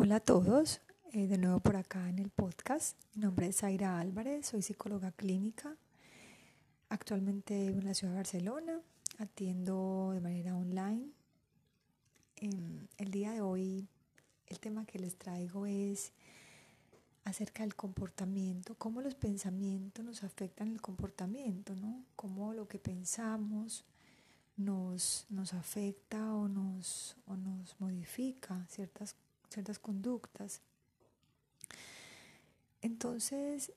Hola a todos, eh, de nuevo por acá en el podcast. Mi nombre es Zaira Álvarez, soy psicóloga clínica. Actualmente vivo en la ciudad de Barcelona, atiendo de manera online. Em, el día de hoy el tema que les traigo es acerca del comportamiento, cómo los pensamientos nos afectan el comportamiento, ¿no? Cómo lo que pensamos nos, nos afecta o nos, o nos modifica ciertas cosas ciertas conductas. Entonces,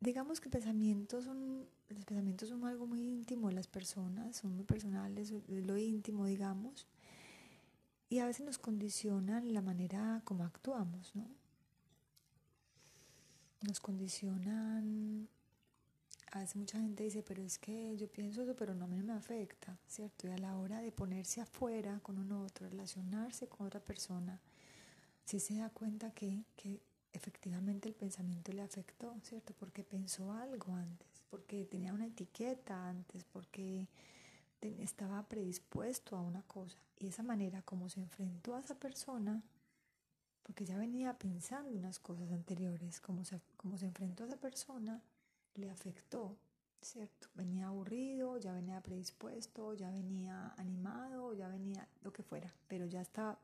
digamos que pensamientos son, los pensamientos son algo muy íntimo de las personas, son muy personales, lo íntimo, digamos, y a veces nos condicionan la manera como actuamos, ¿no? Nos condicionan, a veces mucha gente dice, pero es que yo pienso eso, pero no a mí no me afecta, ¿cierto? Y a la hora de ponerse afuera con un otro, relacionarse con otra persona, si se da cuenta que, que efectivamente el pensamiento le afectó, ¿cierto? Porque pensó algo antes, porque tenía una etiqueta antes, porque estaba predispuesto a una cosa. Y esa manera como se enfrentó a esa persona, porque ya venía pensando unas cosas anteriores, como se, como se enfrentó a esa persona, le afectó, ¿cierto? Venía aburrido, ya venía predispuesto, ya venía animado, ya venía lo que fuera, pero ya estaba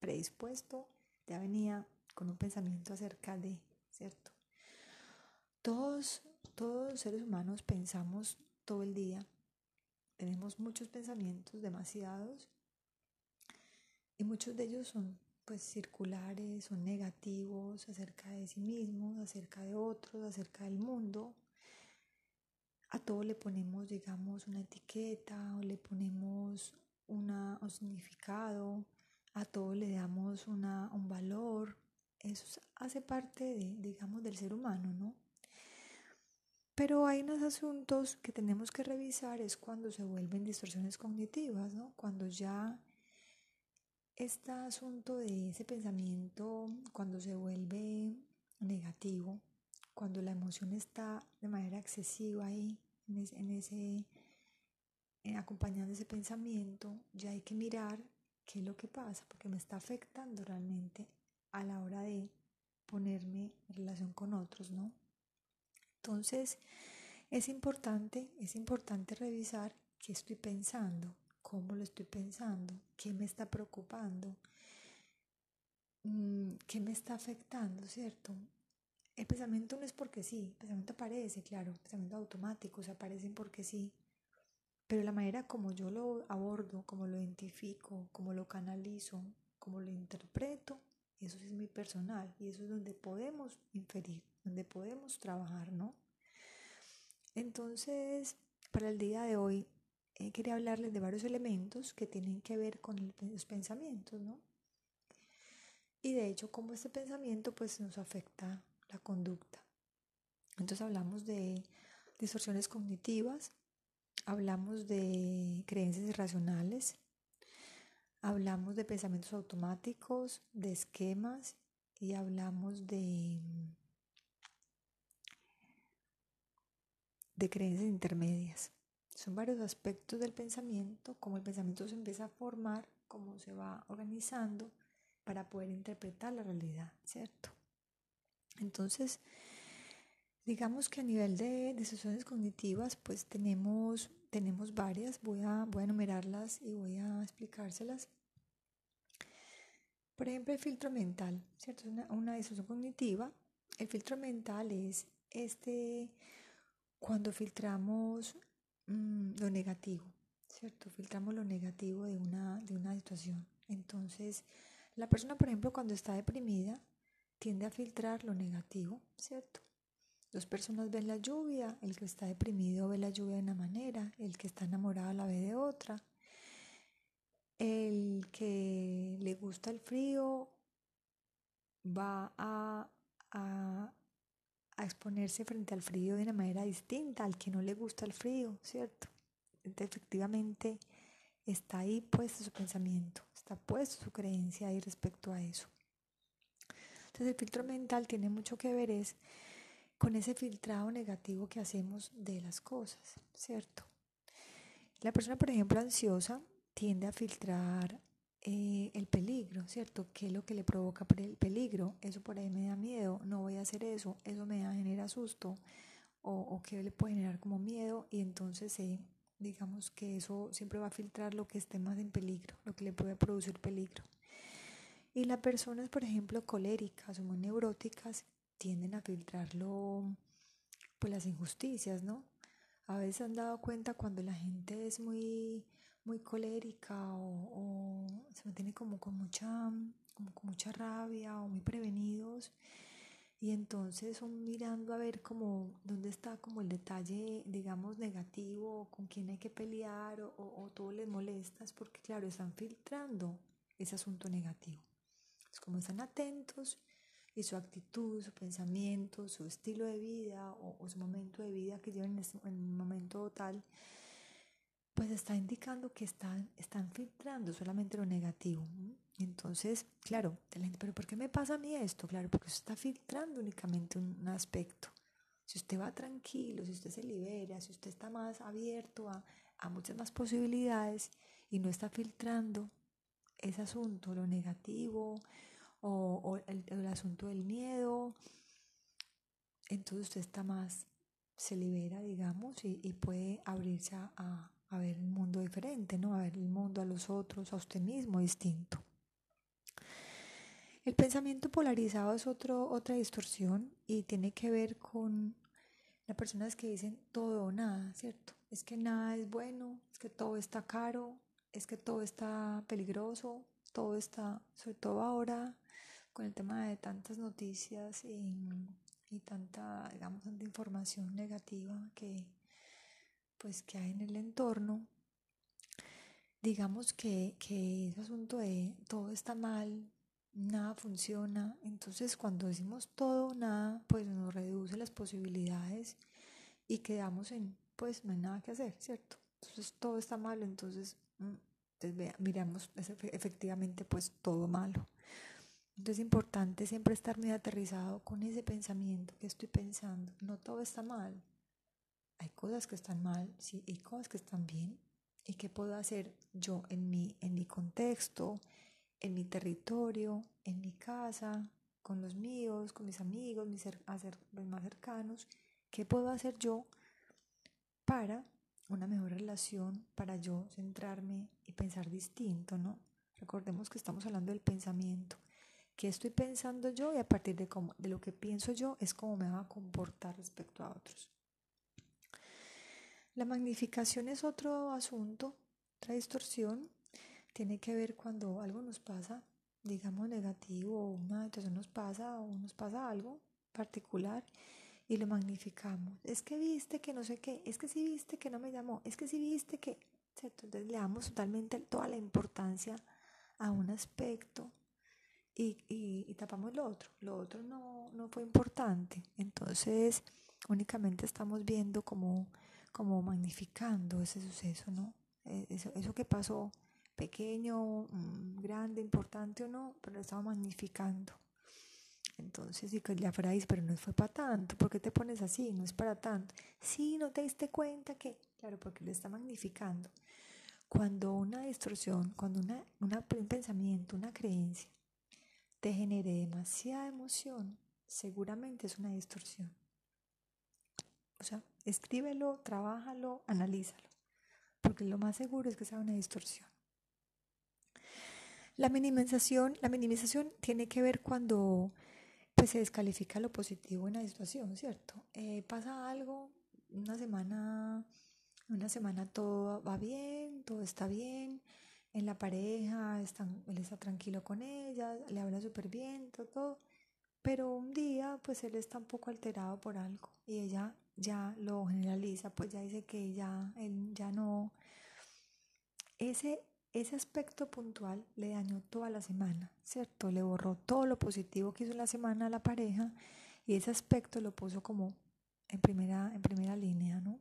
predispuesto ya venía con un pensamiento acerca de, ¿cierto? Todos, todos los seres humanos pensamos todo el día, tenemos muchos pensamientos, demasiados, y muchos de ellos son pues circulares, son negativos acerca de sí mismos, acerca de otros, acerca del mundo. A todo le ponemos, digamos, una etiqueta o le ponemos una, un significado a todo le damos una, un valor, eso hace parte de, digamos, del ser humano, ¿no? Pero hay unos asuntos que tenemos que revisar, es cuando se vuelven distorsiones cognitivas, ¿no? Cuando ya este asunto de ese pensamiento, cuando se vuelve negativo, cuando la emoción está de manera excesiva ahí, en en ese eh, acompañando ese pensamiento, ya hay que mirar qué es lo que pasa, porque me está afectando realmente a la hora de ponerme en relación con otros, ¿no? Entonces, es importante, es importante revisar qué estoy pensando, cómo lo estoy pensando, qué me está preocupando, mm, qué me está afectando, ¿cierto? El pensamiento no es porque sí, el pensamiento aparece, claro, el pensamiento automático, se aparecen porque sí, pero la manera como yo lo abordo, como lo identifico, como lo canalizo, como lo interpreto, eso es muy personal y eso es donde podemos inferir, donde podemos trabajar, ¿no? Entonces, para el día de hoy, eh, quería hablarles de varios elementos que tienen que ver con los pensamientos, ¿no? Y de hecho, cómo este pensamiento pues nos afecta la conducta. Entonces hablamos de distorsiones cognitivas, hablamos de creencias irracionales, hablamos de pensamientos automáticos, de esquemas y hablamos de, de creencias intermedias. Son varios aspectos del pensamiento, cómo el pensamiento se empieza a formar, cómo se va organizando para poder interpretar la realidad, ¿cierto? Entonces, Digamos que a nivel de decisiones cognitivas, pues tenemos, tenemos varias, voy a, voy a enumerarlas y voy a explicárselas. Por ejemplo, el filtro mental, ¿cierto? Una, una cognitiva. El filtro mental es este cuando filtramos mm, lo negativo, ¿cierto? Filtramos lo negativo de una, de una situación. Entonces, la persona, por ejemplo, cuando está deprimida, tiende a filtrar lo negativo, ¿cierto? Dos personas ven la lluvia, el que está deprimido ve la lluvia de una manera, el que está enamorado la ve de otra. El que le gusta el frío va a, a, exponerse frente al frío de una manera distinta al que no le gusta el frío, ¿cierto? Efectivamente está ahí puesto su pensamiento, está puesto su creencia ahí respecto a eso. Entonces el filtro mental tiene mucho que ver es con ese filtrado negativo que hacemos de las cosas, ¿cierto? La persona, por ejemplo, ansiosa tiende a filtrar eh, el peligro, ¿cierto? ¿Qué es lo que le provoca el peligro? Eso por ahí me da miedo, no voy a hacer eso, eso me da, genera susto, o, o qué le puede generar como miedo, y entonces digamos que eso siempre va a filtrar lo que esté más en peligro, lo que le puede producir peligro. Y las personas, por ejemplo, coléricas o muy neuróticas, tienden a filtrarlo, pues las injusticias, ¿no? A veces han dado cuenta cuando la gente es muy, muy colérica o, se mantiene como con mucha, como con mucha rabia o muy prevenidos y entonces son mirando a ver como dónde está como el detalle, digamos, negativo, con quién hay que pelear o, todo les molesta, es porque claro, están filtrando ese asunto negativo. Es como están atentos y su actitud, su pensamiento, su estilo de vida o, su momento de vida que llevan en, un momento tal, pues está indicando que están, están filtrando solamente lo negativo. Entonces, claro, pero ¿por qué me pasa a mí esto? Claro, porque usted está filtrando únicamente un aspecto. Si usted va tranquilo, si usted se libera, si usted está más abierto a, a muchas más posibilidades y no está filtrando ese asunto, lo negativo, o, el, asunto del miedo. Entonces usted está más, se libera, digamos, y, puede abrirse a, ver el mundo diferente, ¿no? A ver el mundo, a los otros, a usted mismo distinto. El pensamiento polarizado es otro, otra distorsión y tiene que ver con las personas que dicen todo o nada, ¿cierto? Es que nada es bueno, es que todo está caro, es que todo está peligroso, todo está, sobre todo ahora, con el tema de tantas noticias y, tanta, digamos, tanta información negativa que, pues, que hay en el entorno, digamos que, que ese asunto de todo está mal, nada funciona, entonces cuando decimos todo, nada, pues nos reduce las posibilidades y quedamos en, pues no hay nada que hacer, ¿cierto? Entonces todo está mal, entonces, mm, miramos efectivamente pues todo malo. Entonces es importante siempre estar muy aterrizado con ese pensamiento que estoy pensando. No todo está mal. Hay cosas que están mal, sí, y cosas que están bien. ¿Y qué puedo hacer yo en mi, en mi contexto, en mi territorio, en mi casa, con los míos, con mis amigos, mis los más cercanos? ¿Qué puedo hacer yo para una mejor relación, para yo centrarme y pensar distinto, ¿no? Recordemos que estamos hablando del pensamiento qué estoy pensando yo y a partir de, cómo, de lo que pienso yo es cómo me va a comportar respecto a otros. La magnificación es otro asunto, otra distorsión. Tiene que ver cuando algo nos pasa, digamos negativo, o una situación nos pasa o nos pasa algo particular y lo magnificamos. Es que viste que no sé qué, es que sí viste que no me llamó, es que sí viste que... Entonces le damos totalmente toda la importancia a un aspecto y, y, tapamos lo otro. Lo otro no, no fue importante. Entonces, únicamente estamos viendo como, como magnificando ese suceso, ¿no? E, eso, eso que pasó, pequeño, mm, grande, importante o no, pero lo estamos magnificando. Entonces, y que la frase, pero no fue para tanto, ¿por qué te pones así? No es para tanto. Sí, no te diste cuenta que, claro, porque lo está magnificando. Cuando una distorsión, cuando una, una, un pensamiento, una creencia, te genere demasiada emoción, seguramente es una distorsión. O sea, escríbelo, trabájalo, analízalo, porque lo más seguro es que sea una distorsión. La minimización, la minimización tiene que ver cuando pues, se descalifica lo positivo en la situación, ¿cierto? Eh, pasa algo, una semana, una semana todo va bien, todo está bien, en la pareja, están, él está tranquilo con ella, le habla súper bien, todo, pero un día pues él está un poco alterado por algo y ella ya lo generaliza, pues ya dice que ya, él ya no, ese, ese aspecto puntual le dañó toda la semana, ¿cierto? Le borró todo lo positivo que hizo la semana a la pareja y ese aspecto lo puso como en primera, en primera línea, ¿no?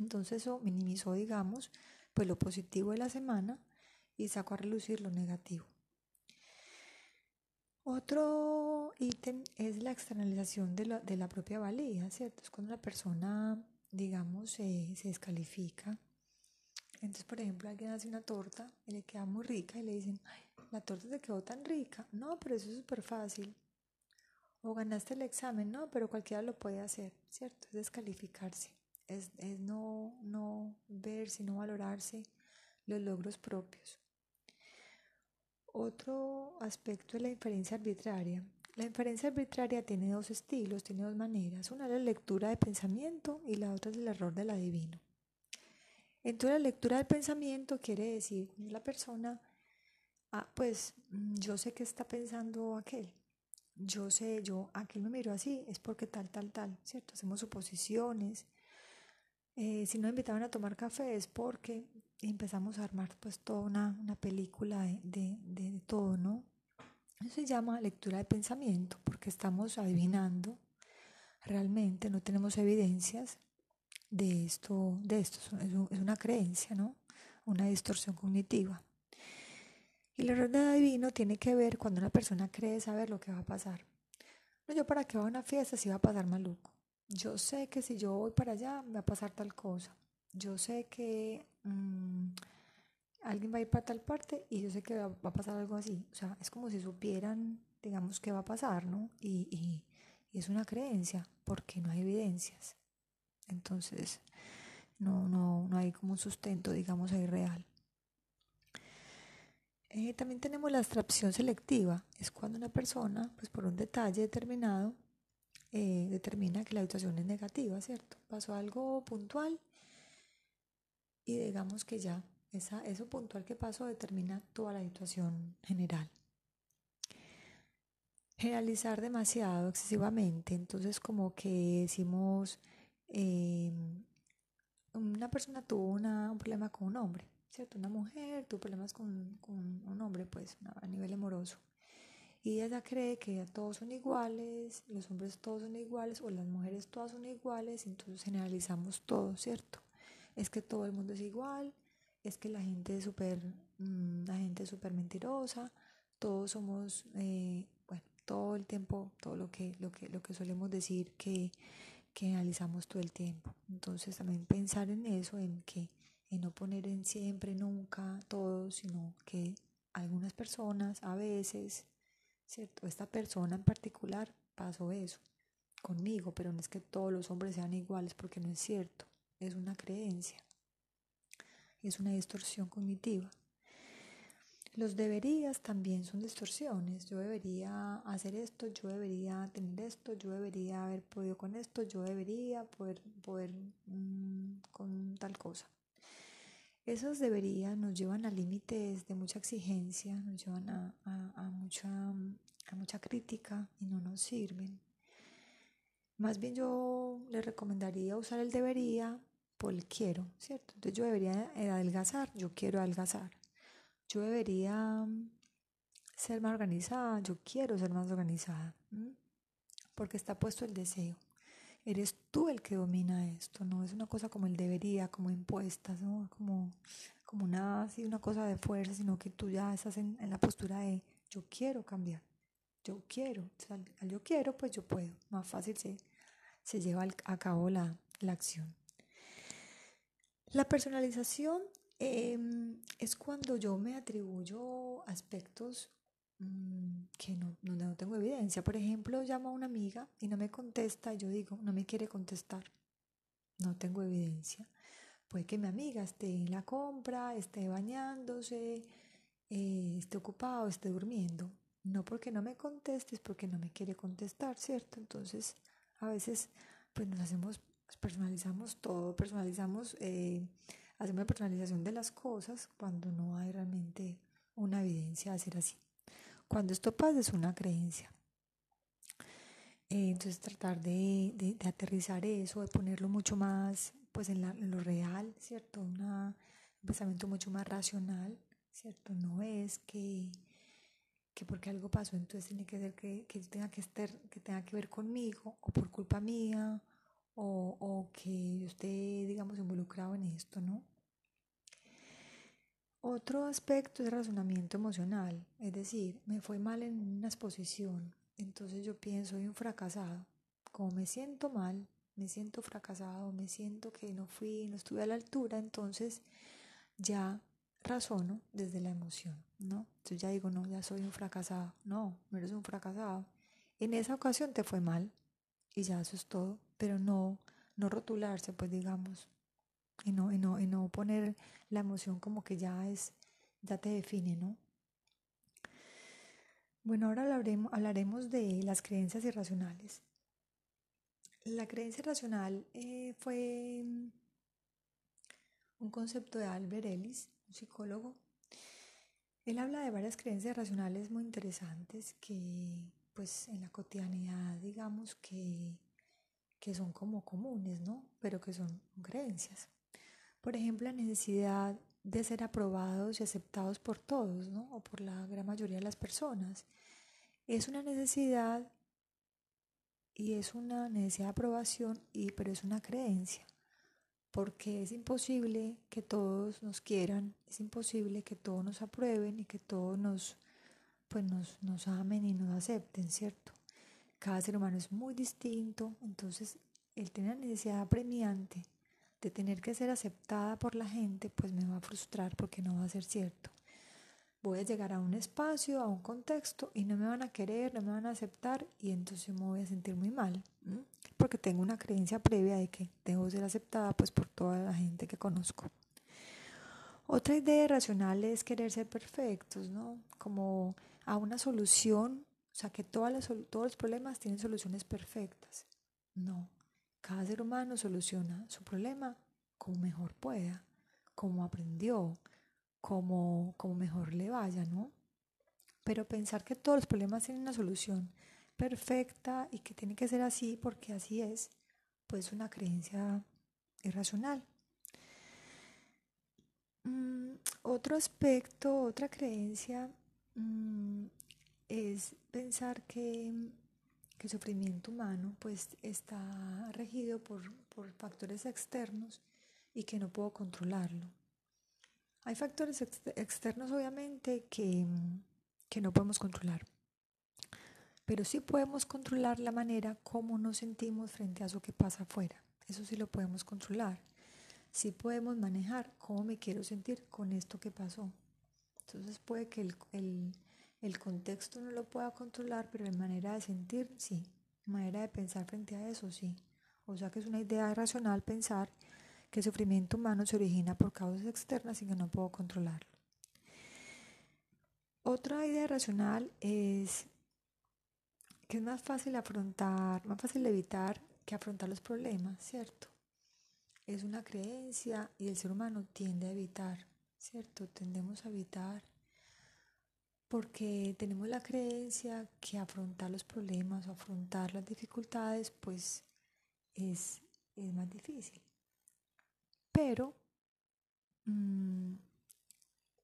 Entonces eso minimizó, digamos, pues lo positivo de la semana y saco a relucir lo negativo. Otro ítem es la externalización de la, de la propia valía, ¿cierto? Es cuando la persona, digamos, se descalifica Entonces, por ejemplo, alguien hace una torta y le queda muy rica y le dicen, ay, la torta te quedó tan rica. No, pero eso es súper fácil. O ganaste el examen, no, pero cualquiera lo puede hacer, ¿cierto? Es descalificarse, es, es no, no ver, sino valorarse los logros propios. Otro aspecto es la inferencia arbitraria. La inferencia arbitraria tiene dos estilos, tiene dos maneras. Una es la lectura de pensamiento y la otra es el error del adivino. Entonces la lectura del pensamiento quiere decir la persona, ah, pues mm, yo sé que está pensando aquel, yo sé, yo, aquel me miró así, es porque tal, tal, tal, ¿cierto? Hacemos suposiciones. Eh, si no invitaban a tomar café es porque empezamos a armar pues toda una, una película de, de, de todo, ¿no? Eso se llama lectura de pensamiento porque estamos adivinando realmente, no tenemos evidencias, de esto, de esto es, una creencia, ¿no? Una distorsión cognitiva. Y el error de adivino tiene que ver cuando una persona cree saber lo que va a pasar. No, yo para qué voy a una fiesta si va a pasar maluco. Yo sé que si yo voy para allá me va a pasar tal cosa. Yo sé que mm, alguien va a ir para tal parte y yo sé que va, a pasar algo así. O sea, es como si supieran, digamos, qué va a pasar, ¿no? Y, y es una creencia porque no hay evidencias. Entonces, no, no, no hay como un sustento, digamos, ahí real. Eh, también tenemos la abstracción selectiva, es cuando una persona, pues por un detalle determinado, eh, determina que la situación es negativa, ¿cierto? Pasó algo puntual y digamos que ya esa, eso puntual que pasó determina toda la situación general. Generalizar demasiado, excesivamente, entonces como que decimos Em, una persona tuvo un problema con un hombre, ¿cierto? Una mujer tuvo problemas con, un hombre, pues, a nivel amoroso. Y ella cree que todos son iguales, los hombres todos son iguales, o las mujeres todas son iguales, entonces generalizamos todo, ¿cierto? Es que todo el mundo es igual, es que la gente es súper, mm, la gente es mentirosa, todos somos, eh, bueno, todo el tiempo, todo lo que, lo que, lo que solemos decir que que analizamos todo el tiempo. Entonces también pensar en eso, en que en no poner en siempre, nunca, todo, sino que algunas personas a veces, ¿cierto? Esta persona en particular pasó eso conmigo, pero no es que todos los hombres sean iguales porque no es cierto, es una creencia, es una distorsión cognitiva. Los deberías también son distorsiones. Yo debería hacer esto, yo debería tener esto, yo debería haber podido con esto, yo debería poder, poder mm, con tal cosa. Esos deberías nos llevan a límites de mucha exigencia, nos llevan a, a, mucha, a mucha crítica y no nos sirven. Más bien yo le recomendaría usar el debería por el quiero, ¿cierto? Entonces yo debería adelgazar, yo quiero adelgazar yo debería mm, ser más organizada, yo quiero ser más organizada, porque está puesto el deseo. Eres tú el que domina esto, no es una cosa como el debería, como impuesta, ¿no? como, como una, así, una cosa de fuerza, sino que tú ya estás en, la postura de yo quiero cambiar, yo quiero, al yo quiero, pues yo puedo, más fácil se, se lleva a cabo la, la acción. La personalización Em, es cuando yo me atribuyo aspectos mm, que no, no, tengo evidencia. Por ejemplo, llamo a una amiga y no me contesta y yo digo, no me quiere contestar. No tengo evidencia. Puede que mi amiga esté en la compra, esté bañándose, eh, esté ocupado, esté durmiendo. No porque no me conteste, es porque no me quiere contestar, ¿cierto? Entonces, a veces, pues nos hacemos, personalizamos todo, personalizamos... Eh, hacemos una personalización de las cosas cuando no hay realmente una evidencia de ser así. Cuando esto pasa es una creencia. Eh, entonces tratar de, de, aterrizar eso, de ponerlo mucho más pues en, lo real, ¿cierto? un pensamiento mucho más racional, ¿cierto? No es que, que porque algo pasó entonces tiene que ser que, que tenga que estar, que tenga que ver conmigo o por culpa mía o, o que yo esté, digamos, involucrado en esto, ¿no? Otro aspecto es el razonamiento emocional, es decir, me fue mal en una exposición, entonces yo pienso, soy un fracasado. Como me siento mal, me siento fracasado, me siento que no fui, no estuve a la altura, entonces ya razono desde la emoción, ¿no? Entonces ya digo, no, ya soy un fracasado. No, no eres un fracasado. En esa ocasión te fue mal y ya eso es todo, pero no, no rotularse, pues digamos, y no, y no, y no poner la emoción como que ya es, ya te define, ¿no? Bueno, ahora hablaremos, hablaremos de las creencias irracionales. La creencia irracional eh, fue un concepto de Albert Ellis, un psicólogo. Él habla de varias creencias racionales muy interesantes que, pues, en la cotidianidad, digamos que, que son como comunes, ¿no? Pero que son creencias. Por ejemplo, la necesidad de ser aprobados y aceptados por todos, ¿no? O por la gran mayoría de las personas. Es una necesidad y es una necesidad de aprobación, y, pero es una creencia porque es imposible que todos nos quieran, es imposible que todos nos aprueben y que todos nos, pues nos, nos amen y nos acepten, ¿cierto? Cada ser humano es muy distinto, entonces el tener la necesidad apremiante de tener que ser aceptada por la gente, pues me va a frustrar porque no va a ser cierto. Voy a llegar a un espacio, a un contexto y no me van a querer, no me van a aceptar y entonces me voy a sentir muy mal porque tengo una creencia previa de que debo ser aceptada pues por toda la gente que conozco. Otra idea racional es querer ser perfectos, ¿no? Como a una solución, o sea, que todos los problemas tienen soluciones perfectas. No, cada ser humano soluciona su problema como mejor pueda, como aprendió, como, como mejor le vaya, ¿no? Pero pensar que todos los problemas tienen una solución perfecta y que tiene que ser así porque así es, pues una creencia irracional. Mm, otro aspecto, otra creencia mm, es pensar que, el sufrimiento humano pues está regido por, factores externos y que no puedo controlarlo. Hay factores externos obviamente que, que no podemos controlar pero sí podemos controlar la manera como nos sentimos frente a eso que pasa afuera. Eso sí lo podemos controlar. Sí podemos manejar cómo me quiero sentir con esto que pasó. Entonces puede que el, el, contexto no lo pueda controlar, pero la manera de sentir, sí. manera de pensar frente a eso, sí. O sea que es una idea racional pensar que el sufrimiento humano se origina por causas externas y que no puedo controlarlo. Otra idea racional es que es más fácil afrontar, más fácil evitar que afrontar los problemas, ¿cierto? Es una creencia y el ser humano tiende a evitar, ¿cierto? Tendemos a evitar porque tenemos la creencia que afrontar los problemas o afrontar las dificultades pues es, es más difícil. Pero mm,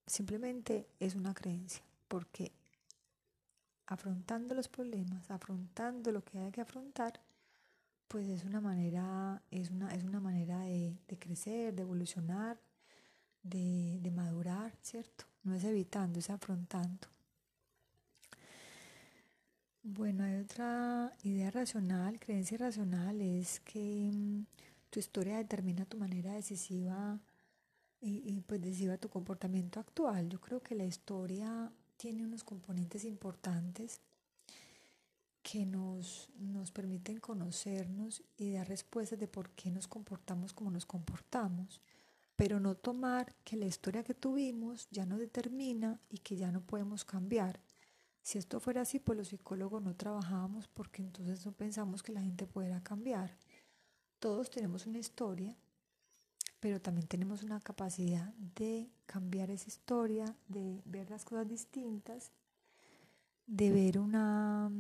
simplemente es una creencia porque afrontando los problemas, afrontando lo que hay que afrontar, pues es una manera, es una, es una manera de, crecer, de evolucionar, de, de, madurar, ¿cierto? No es evitando, es afrontando. Bueno, hay otra idea racional, creencia racional, es que mm, tu historia determina tu manera decisiva y, y pues decisiva tu comportamiento actual. Yo creo que la historia tiene unos componentes importantes que nos, nos permiten conocernos y dar respuestas de por qué nos comportamos como nos comportamos, pero no tomar que la historia que tuvimos ya nos determina y que ya no podemos cambiar. Si esto fuera así, pues los psicólogos no trabajábamos porque entonces no pensamos que la gente pudiera cambiar. Todos tenemos una historia pero también tenemos una capacidad de cambiar esa historia, de ver las cosas distintas, de ver una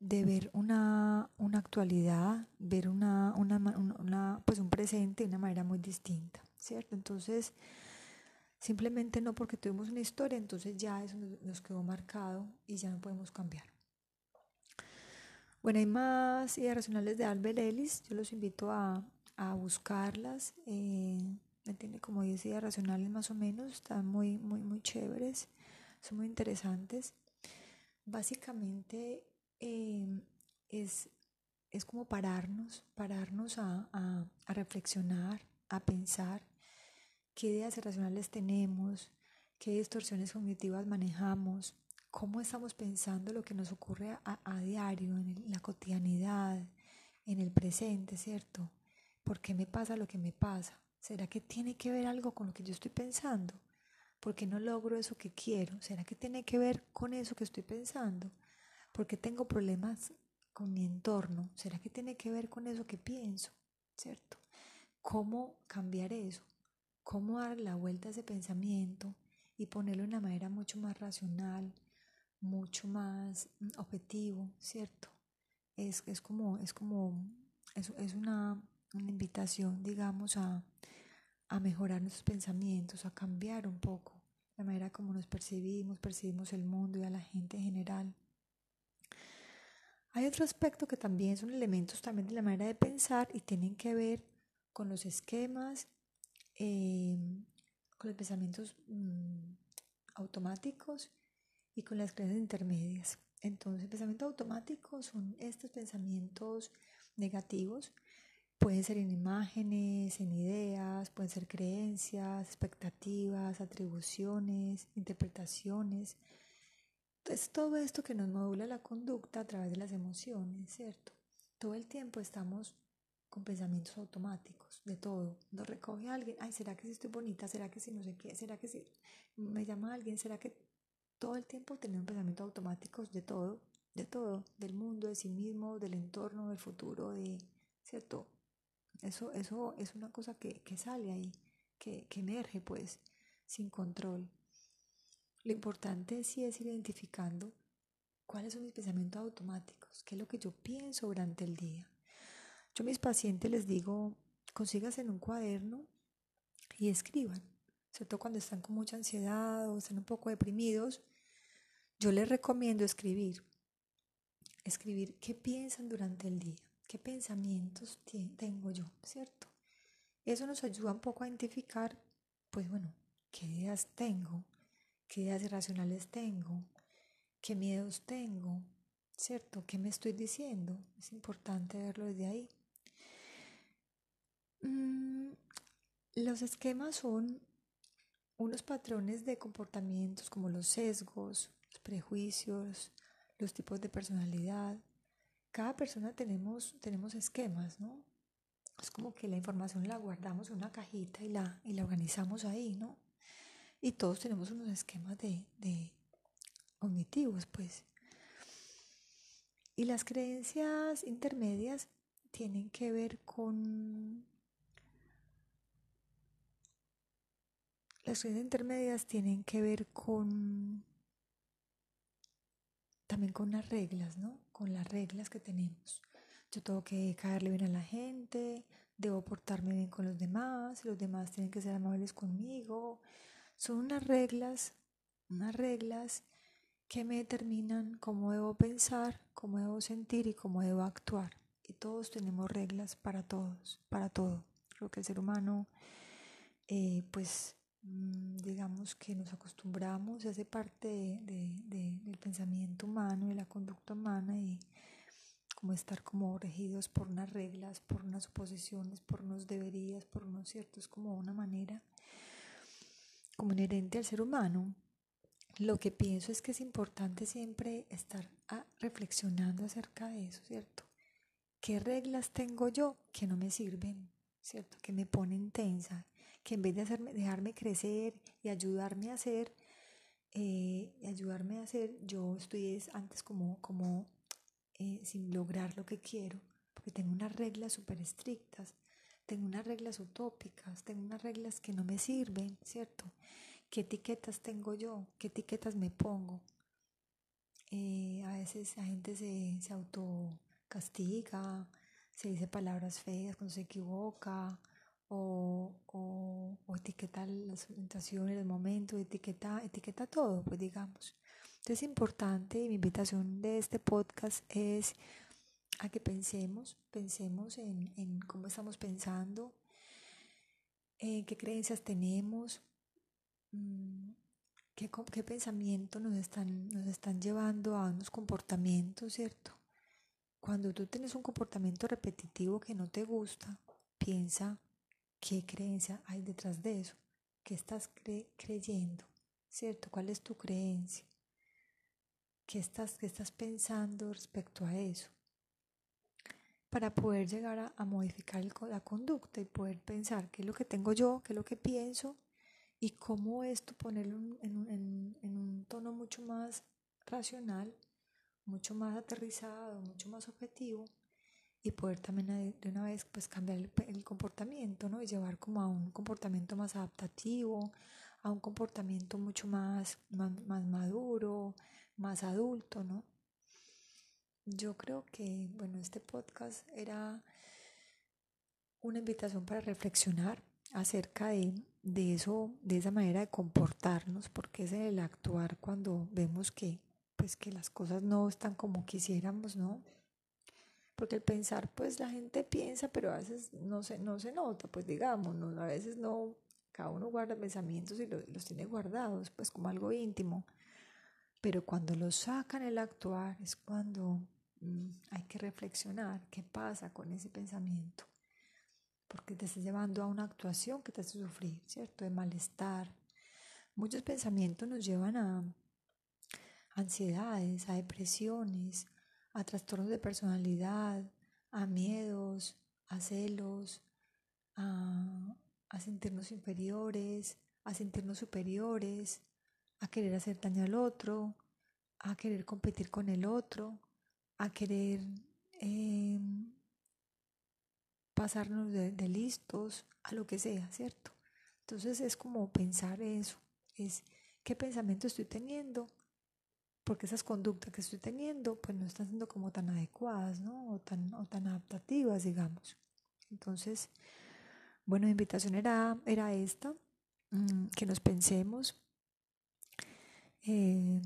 de ver una, actualidad, ver una, una, pues un presente de una manera muy distinta, ¿cierto? Entonces, simplemente no porque tuvimos una historia, entonces ya eso nos quedó marcado y ya no podemos cambiar. Bueno, hay más ideas racionales de Albert Ellis, yo los invito a, a buscarlas. Eh, tiene como 10 ideas racionales más o menos, están muy, muy, muy chéveres, son muy interesantes. Básicamente em, es, es, como pararnos, pararnos a, a, reflexionar, a pensar qué ideas irracionales tenemos, qué distorsiones cognitivas manejamos, cómo estamos pensando lo que nos ocurre a, diario, en la cotidianidad, en el presente, ¿cierto? ¿Por qué me pasa lo que me pasa? ¿Será que tiene que ver algo con lo que yo estoy pensando? ¿Por qué no logro eso que quiero? ¿Será que tiene que ver con eso que estoy pensando? ¿Por qué tengo problemas con mi entorno? ¿Será que tiene que ver con eso que pienso? ¿Cierto? ¿Cómo cambiar eso? ¿Cómo dar la vuelta a ese pensamiento y ponerlo de una manera mucho más racional, mucho más mm, objetivo, ¿cierto? Es, es como, es como, es, es una, una invitación, digamos, a, a mejorar nuestros pensamientos, a cambiar un poco la manera como nos percibimos, percibimos el mundo y a la gente en general. Hay otro aspecto que también son elementos también de la manera de pensar y tienen que ver con los esquemas, eh, con los pensamientos mm, automáticos y con las creencias intermedias. Entonces, pensamientos automáticos son estos pensamientos negativos Pueden ser en imágenes, en ideas, pueden ser creencias, expectativas, atribuciones, interpretaciones. Es todo esto que nos modula la conducta a través de las emociones, ¿cierto? Todo el tiempo estamos con pensamientos automáticos de todo. Nos recoge alguien, ay, ¿será que si estoy bonita? ¿Será que si no sé qué? ¿Será que si me llama alguien? ¿Será que todo el tiempo tenemos pensamientos automáticos de todo, de todo, del mundo, de sí mismo, del entorno, del futuro, de, ¿cierto? Eso, eso es una cosa que, sale ahí, que, emerge pues sin control. Lo importante sí es ir identificando cuáles son mis pensamientos automáticos, qué es lo que yo pienso durante el día. A mis pacientes les digo, consíganse en un cuaderno y escriban, todo cuando están con mucha ansiedad o están un poco deprimidos, yo les recomiendo escribir, escribir qué piensan durante el día qué pensamientos tengo yo, ¿cierto? Eso nos ayuda un poco a identificar, pues bueno, qué ideas tengo, qué ideas irracionales tengo, qué miedos tengo, ¿cierto? ¿Qué me estoy diciendo? Es importante verlo desde ahí. Mm, los esquemas son unos patrones de comportamientos como los sesgos, los prejuicios, los tipos de personalidad, cada persona tenemos, tenemos esquemas, ¿no? Es como que la información la guardamos en una cajita y la, y la organizamos ahí, ¿no? Y todos tenemos unos esquemas de, de cognitivos, pues. Y las creencias intermedias tienen que ver con... Las creencias intermedias tienen que ver con también con las reglas, ¿no? Con las reglas que tenemos. Yo tengo que caerle bien a la gente, debo portarme bien con los demás, los demás tienen que ser amables conmigo. Son unas reglas, unas reglas que me determinan cómo debo pensar, cómo debo sentir y cómo debo actuar. Y todos tenemos reglas para todos, para todo. Creo que el ser humano, eh, pues digamos que nos acostumbramos, hace parte de, del pensamiento humano, de la conducta humana y como estar como regidos por unas reglas, por unas suposiciones, por unos deberías, por unos ciertos, como una manera como inherente al ser humano. Lo que pienso es que es importante siempre estar ah, reflexionando acerca de eso, ¿cierto? ¿Qué reglas tengo yo que no me sirven, ¿cierto? Que me ponen tensa, que en vez de hacerme, dejarme crecer y ayudarme a hacer, eh, ayudarme a hacer, yo estoy antes como, como eh, sin lograr lo que quiero, porque tengo unas reglas súper estrictas, tengo unas reglas utópicas, tengo unas reglas que no me sirven, ¿cierto? ¿Qué etiquetas tengo yo? ¿Qué etiquetas me pongo? Eh, a veces la gente se, se autocastiga, se dice palabras feas cuando se equivoca, o, o, o etiqueta las orientaciones, el momento, etiqueta, etiqueta todo, pues digamos. Entonces es importante y mi invitación de este podcast es a que pensemos, pensemos en, en cómo estamos pensando, en qué creencias tenemos, mm, qué, qué pensamientos nos están, nos están llevando a unos comportamientos, ¿cierto? Cuando tú tienes un comportamiento repetitivo que no te gusta, piensa qué creencia hay detrás de eso. qué estás creyendo, ¿cierto? ¿Cuál es tu creencia? ¿Qué estás, qué estás pensando respecto a eso? Para poder llegar a, modificar la conducta y poder pensar qué es lo que tengo yo, qué es lo que pienso y cómo esto ponerlo en, en, en un tono mucho más racional, mucho más aterrizado, mucho más objetivo y poder también de una vez pues cambiar el, comportamiento, ¿no? Y llevar como a un comportamiento más adaptativo, a un comportamiento mucho más, más, más maduro, más adulto, ¿no? Yo creo que, bueno, este podcast era una invitación para reflexionar acerca de, de eso, de esa manera de comportarnos, porque es el actuar cuando vemos que, pues, que las cosas no están como quisiéramos, ¿no? Porque el pensar, pues la gente piensa, pero a veces no se, no se nota, pues digamos, ¿no? a veces no, cada uno guarda pensamientos y los, los tiene guardados, pues como algo íntimo, pero cuando los sacan el actuar es cuando mm, hay que reflexionar qué pasa con ese pensamiento, porque te está llevando a una actuación que te hace sufrir, ¿cierto? De malestar. Muchos pensamientos nos llevan a ansiedades, a depresiones, a trastornos de personalidad, a miedos, a celos, a, sentirnos inferiores, a sentirnos superiores, a querer hacer daño al otro, a querer competir con el otro, a querer em, pasarnos de, de, listos, a lo que sea, ¿cierto? Entonces es como pensar eso, es qué pensamiento estoy teniendo porque esas conductas que estoy teniendo pues no están siendo como tan adecuadas, ¿no? O tan, o tan adaptativas, digamos. Entonces, bueno, mi invitación era, era esta, mm, que nos pensemos. Eh,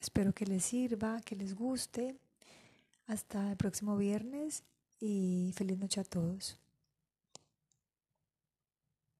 espero que les sirva, que les guste. Hasta el próximo viernes y feliz noche a todos.